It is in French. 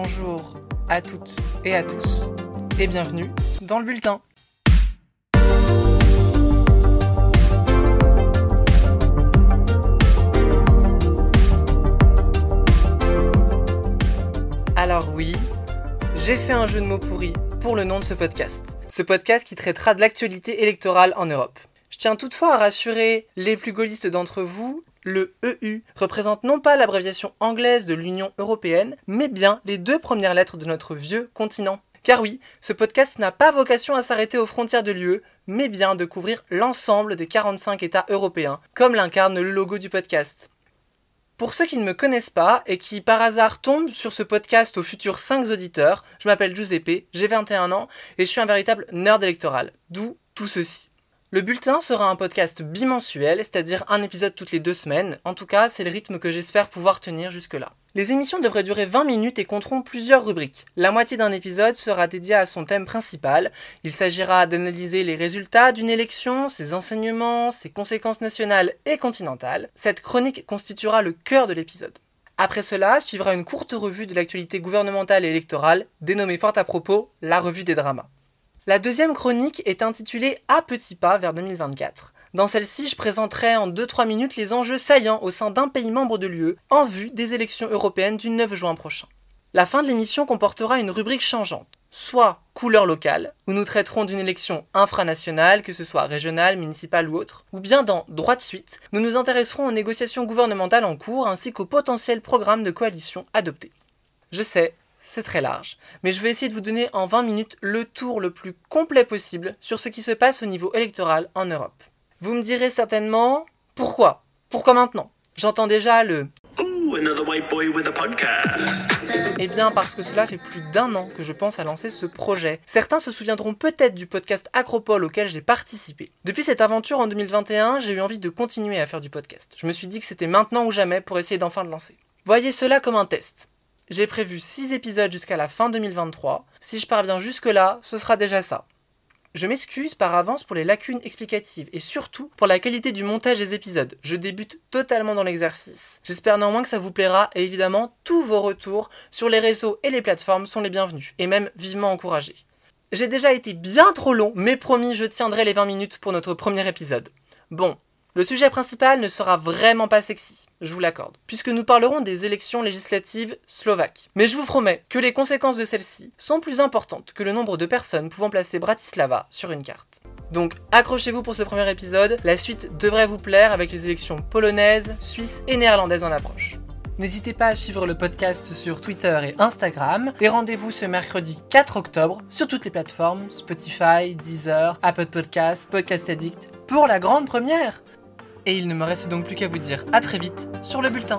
bonjour à toutes et à tous, et bienvenue dans le bulletin. Alors oui, j'ai fait un jeu de mots pourri pour le nom de ce podcast. Ce podcast qui traitera de l'actualité électorale en Europe. Je tiens toutefois à rassurer les plus gaullistes d'entre vous, le EU représente non pas l'abréviation anglaise de l'Union européenne, mais bien les deux premières lettres de notre vieux continent. Car oui, ce podcast n'a pas vocation à s'arrêter aux frontières de l'UE, mais bien de couvrir l'ensemble des 45 États européens, comme l'incarne le logo du podcast. Pour ceux qui ne me connaissent pas et qui par hasard tombent sur ce podcast aux futurs 5 auditeurs, je m'appelle Giuseppe, j'ai 21 ans et je suis un véritable nerd électoral. D'où tout ceci. Le bulletin sera un podcast bimensuel, c'est-à-dire un épisode toutes les deux semaines. En tout cas, c'est le rythme que j'espère pouvoir tenir jusque-là. Les émissions devraient durer 20 minutes et compteront plusieurs rubriques. La moitié d'un épisode sera dédiée à son thème principal. Il s'agira d'analyser les résultats d'une élection, ses enseignements, ses conséquences nationales et continentales. Cette chronique constituera le cœur de l'épisode. Après cela, suivra une courte revue de l'actualité gouvernementale et électorale, dénommée fort à propos la revue des dramas. La deuxième chronique est intitulée À petits pas vers 2024. Dans celle-ci, je présenterai en 2-3 minutes les enjeux saillants au sein d'un pays membre de l'UE en vue des élections européennes du 9 juin prochain. La fin de l'émission comportera une rubrique changeante, soit couleur locale, où nous traiterons d'une élection infranationale, que ce soit régionale, municipale ou autre, ou bien dans droit de suite, nous nous intéresserons aux négociations gouvernementales en cours ainsi qu'aux potentiels programmes de coalition adoptés. Je sais, c'est très large, mais je vais essayer de vous donner en 20 minutes le tour le plus complet possible sur ce qui se passe au niveau électoral en Europe. Vous me direz certainement pourquoi? Pourquoi maintenant? J'entends déjà le eh bien, parce que cela fait plus d'un an que je pense à lancer ce projet. Certains se souviendront peut-être du podcast Acropole auquel j'ai participé. Depuis cette aventure en 2021, j'ai eu envie de continuer à faire du podcast. Je me suis dit que c'était maintenant ou jamais pour essayer d'enfin le lancer. Voyez cela comme un test. J'ai prévu 6 épisodes jusqu'à la fin 2023. Si je parviens jusque-là, ce sera déjà ça. Je m'excuse par avance pour les lacunes explicatives et surtout pour la qualité du montage des épisodes. Je débute totalement dans l'exercice. J'espère néanmoins que ça vous plaira et évidemment tous vos retours sur les réseaux et les plateformes sont les bienvenus et même vivement encouragés. J'ai déjà été bien trop long, mais promis je tiendrai les 20 minutes pour notre premier épisode. Bon, le sujet principal ne sera vraiment pas sexy, je vous l'accorde, puisque nous parlerons des élections législatives slovaques. Mais je vous promets que les conséquences de celles-ci sont plus importantes que le nombre de personnes pouvant placer Bratislava sur une carte. Donc accrochez-vous pour ce premier épisode, la suite devrait vous plaire avec les élections polonaises, suisses et néerlandaises en approche. N'hésitez pas à suivre le podcast sur Twitter et Instagram. Et rendez-vous ce mercredi 4 octobre sur toutes les plateformes Spotify, Deezer, Apple Podcasts, Podcast Addict pour la grande première. Et il ne me reste donc plus qu'à vous dire à très vite sur le bulletin.